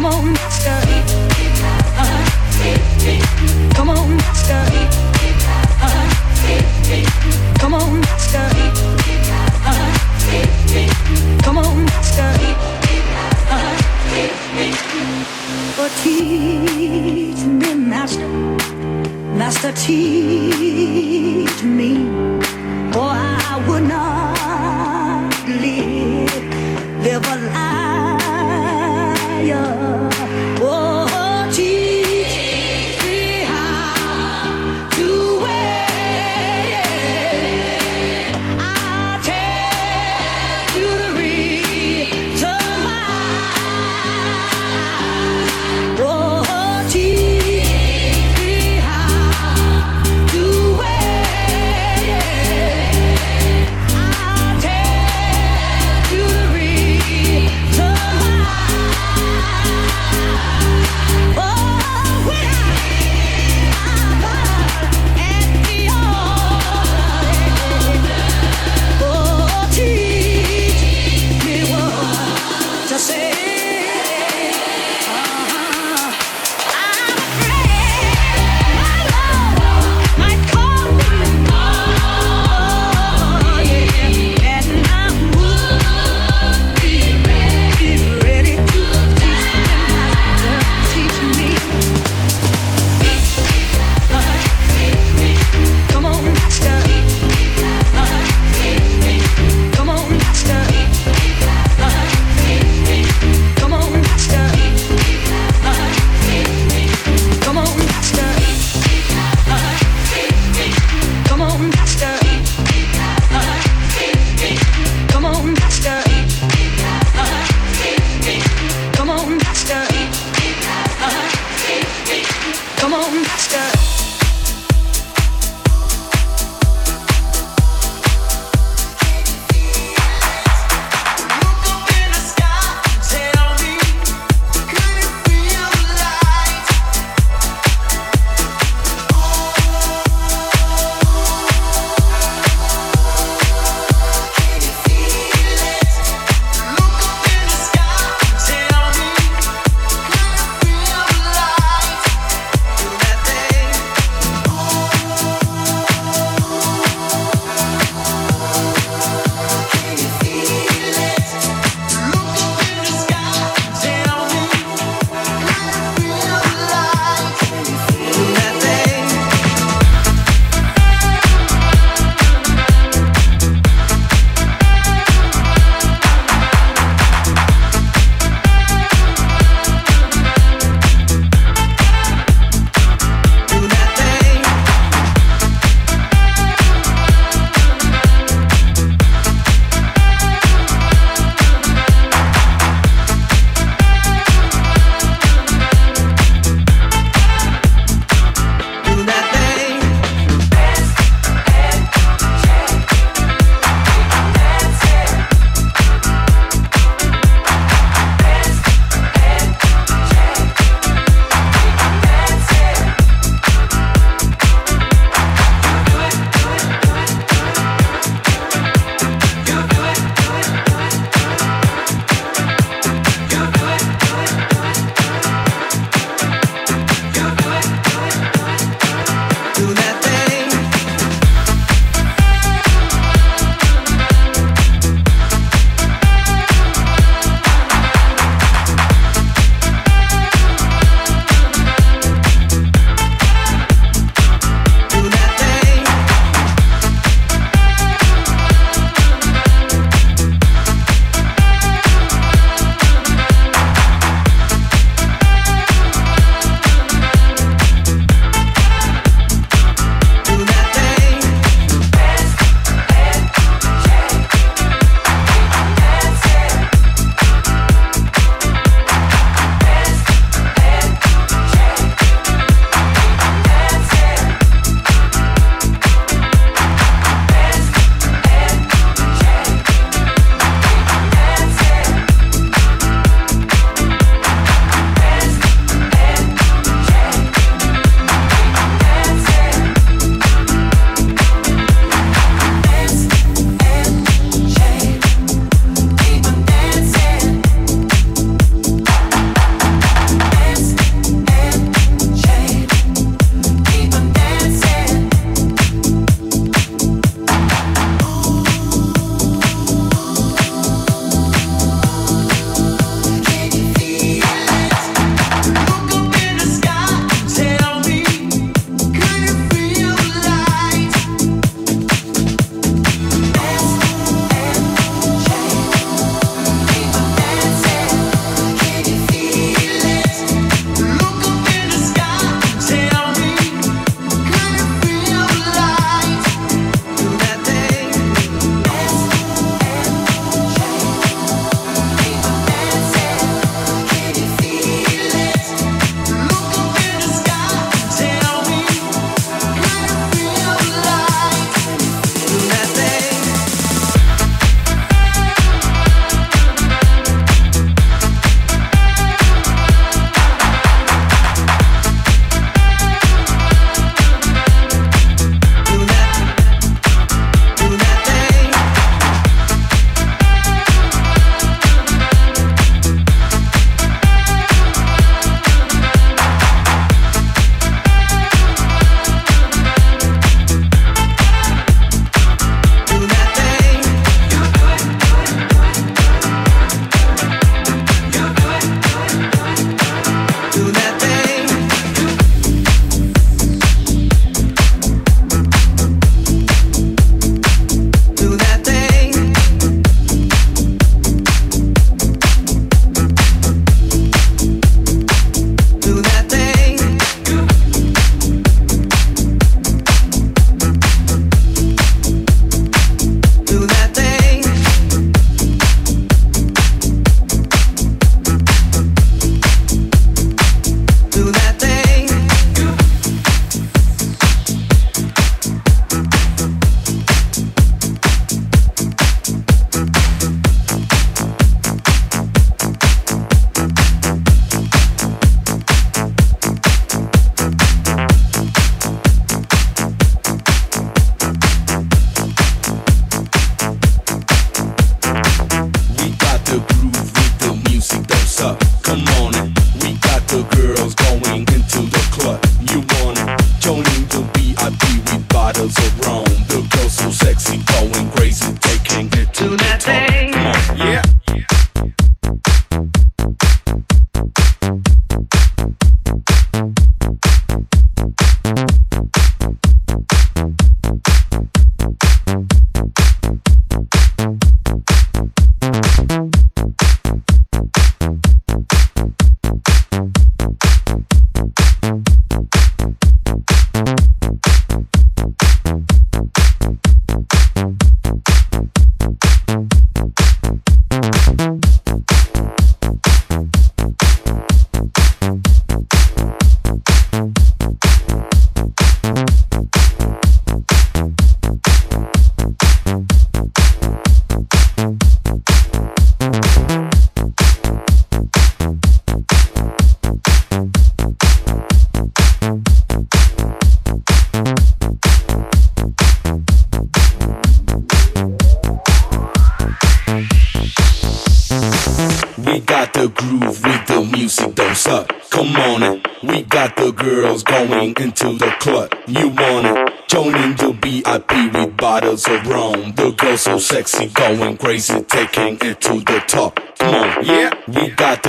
Come on, master. Uh-huh. Come on, master. Uh-huh. Come on, master. Uh-huh. Come on, master. Uh-huh. Oh, teach me, master. Master, teach me, or I would not live, live a liar.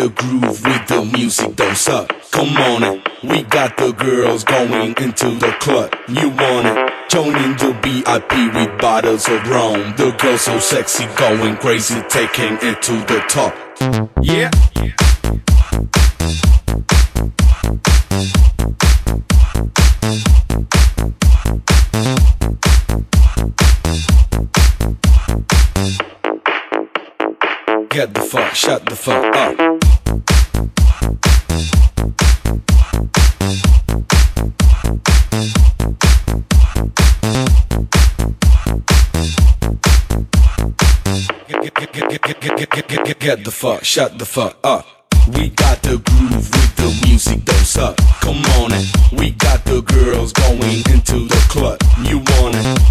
The groove with the music, don't suck. Come on in. We got the girls going into the club. You want it? Joining the VIP with bottles of rum. The girls so sexy, going crazy, taking it to the top. Yeah. Get the fuck, shut the fuck up. Get, get, get, the fuck, shut the fuck up. We got the groove with the music, don't suck. Come on in. We got the girls going into the club. You want it?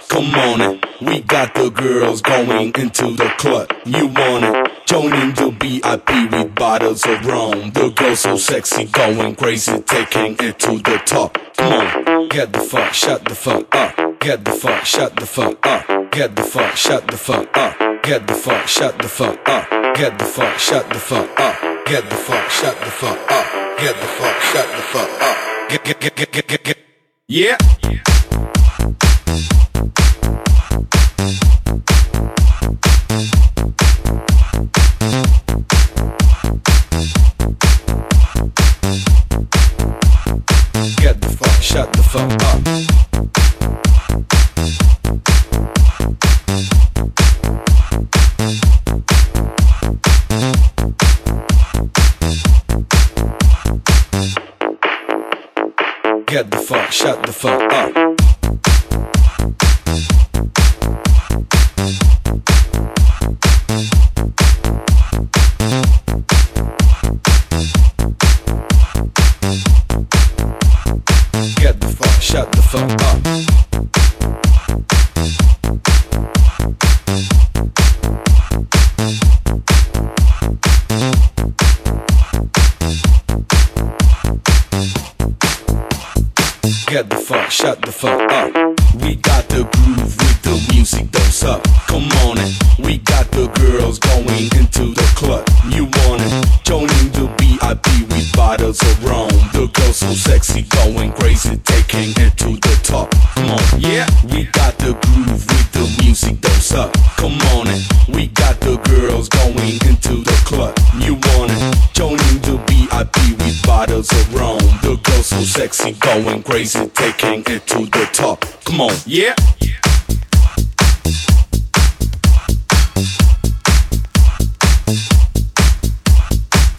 Come on in. We got the girls going into the club. You want it? Joining the VIP with bottles of rum. The girls so sexy, going crazy, taking it to the top. Come on, get the fuck, shut the fuck up. Get the fuck, shut the fuck up. Get the fuck, shut the fuck up. Get the fuck, shut the fuck up. Get the fuck, shut the fuck up. Get the fuck, shut the fuck up. Get the fuck, shut the fuck up. Get, get, get, get, get, get, get. Yeah. Get the fuck, shut the fuck up. Shut the fuck up. Get the fuck, shut the fuck up. We got the groove the music, don't. Come on in. We got the girls going into the club. You want it? Joining the VIP with bottles of rum. The girls so sexy, going crazy, taking it to the top. Come on, yeah. We got the groove with the music, don't. Come on in. We got the girls going into the club. You want it? Joining the VIP with bottles of rum. The girls so sexy, going crazy, taking it to the top. Come on, yeah.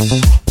Thank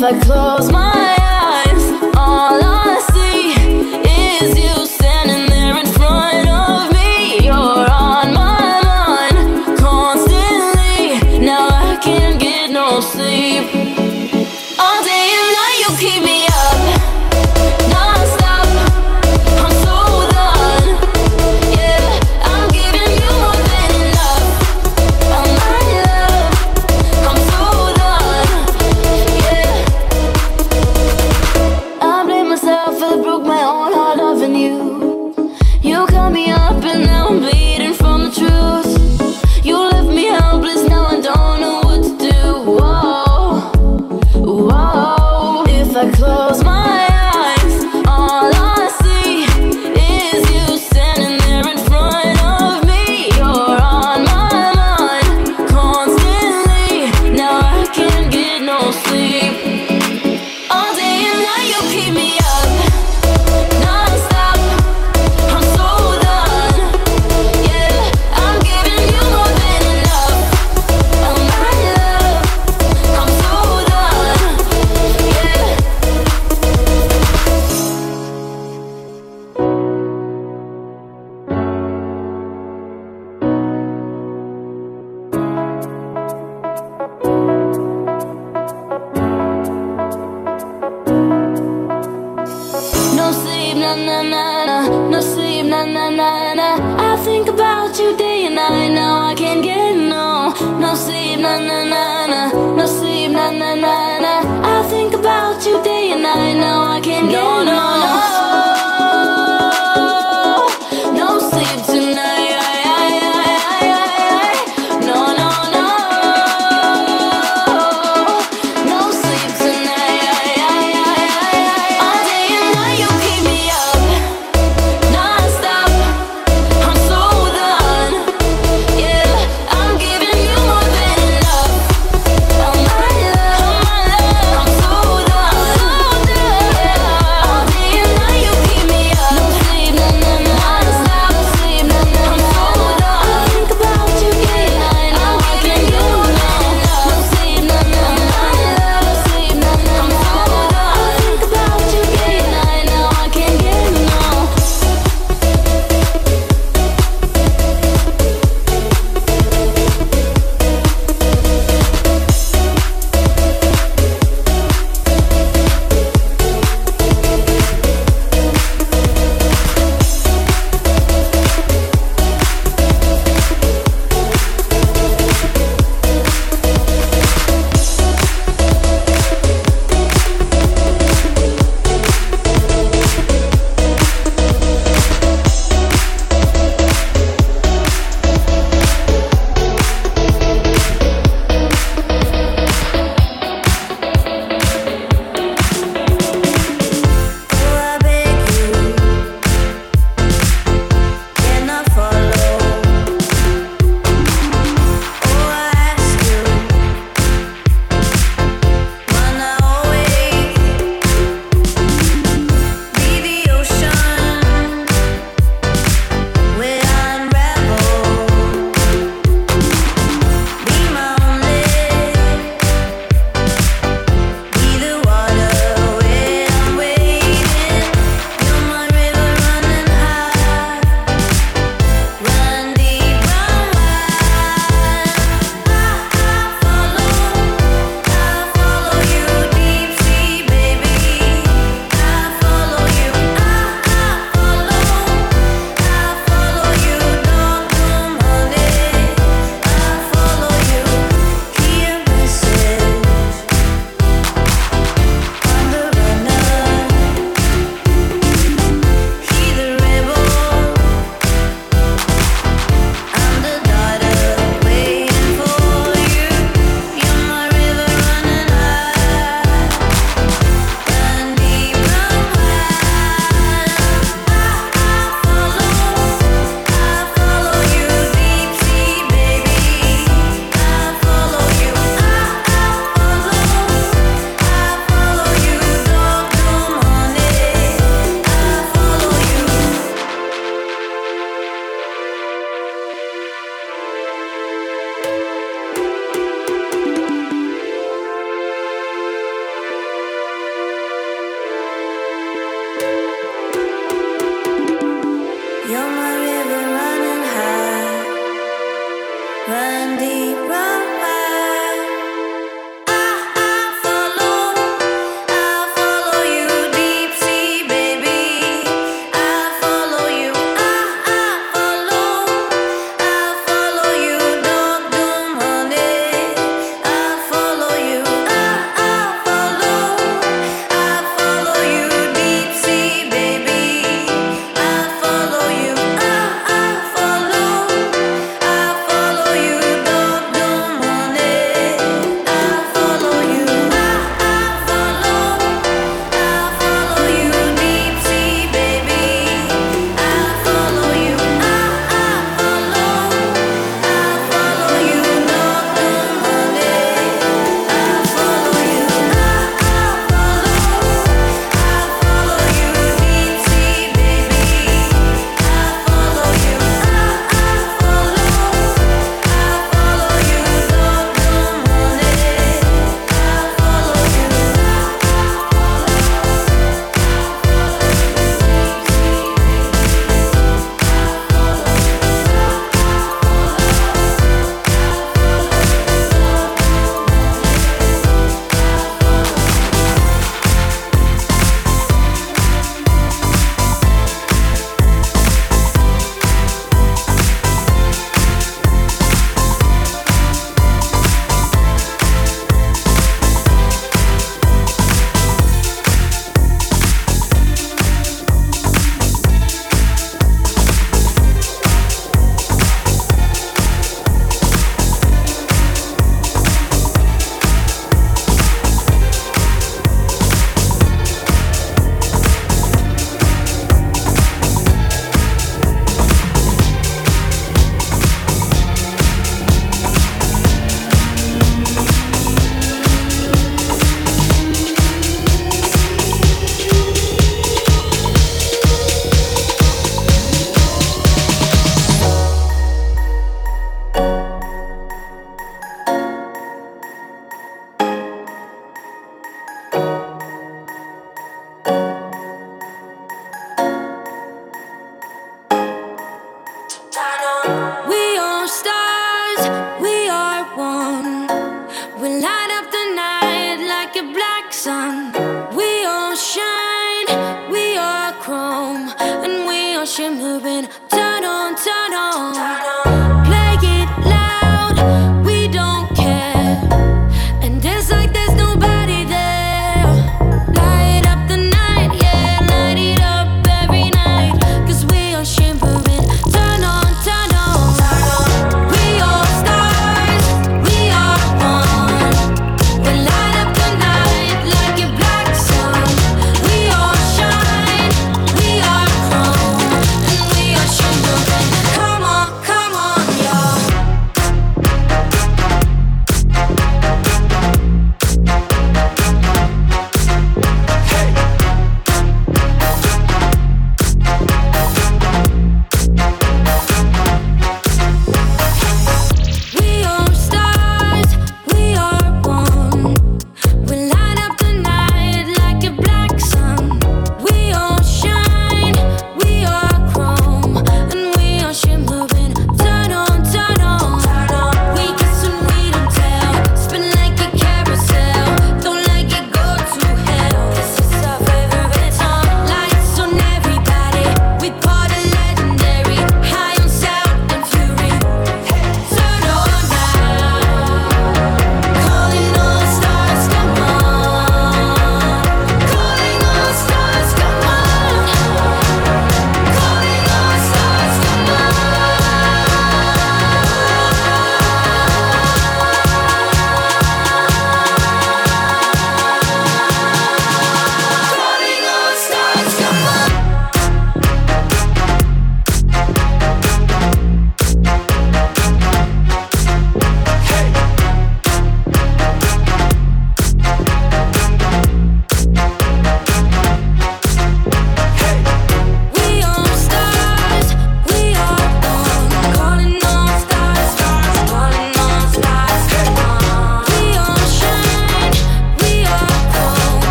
Oh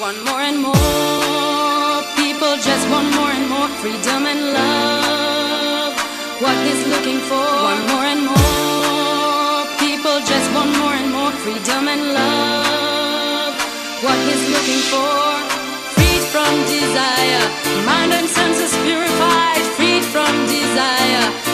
One more and more people just want more and more freedom and love. What is looking for? One more and more people just want more and more freedom and love. What is looking for? Freed from desire, mind and senses purified, freed from desire.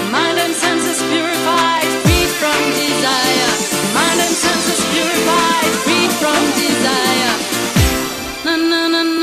na na na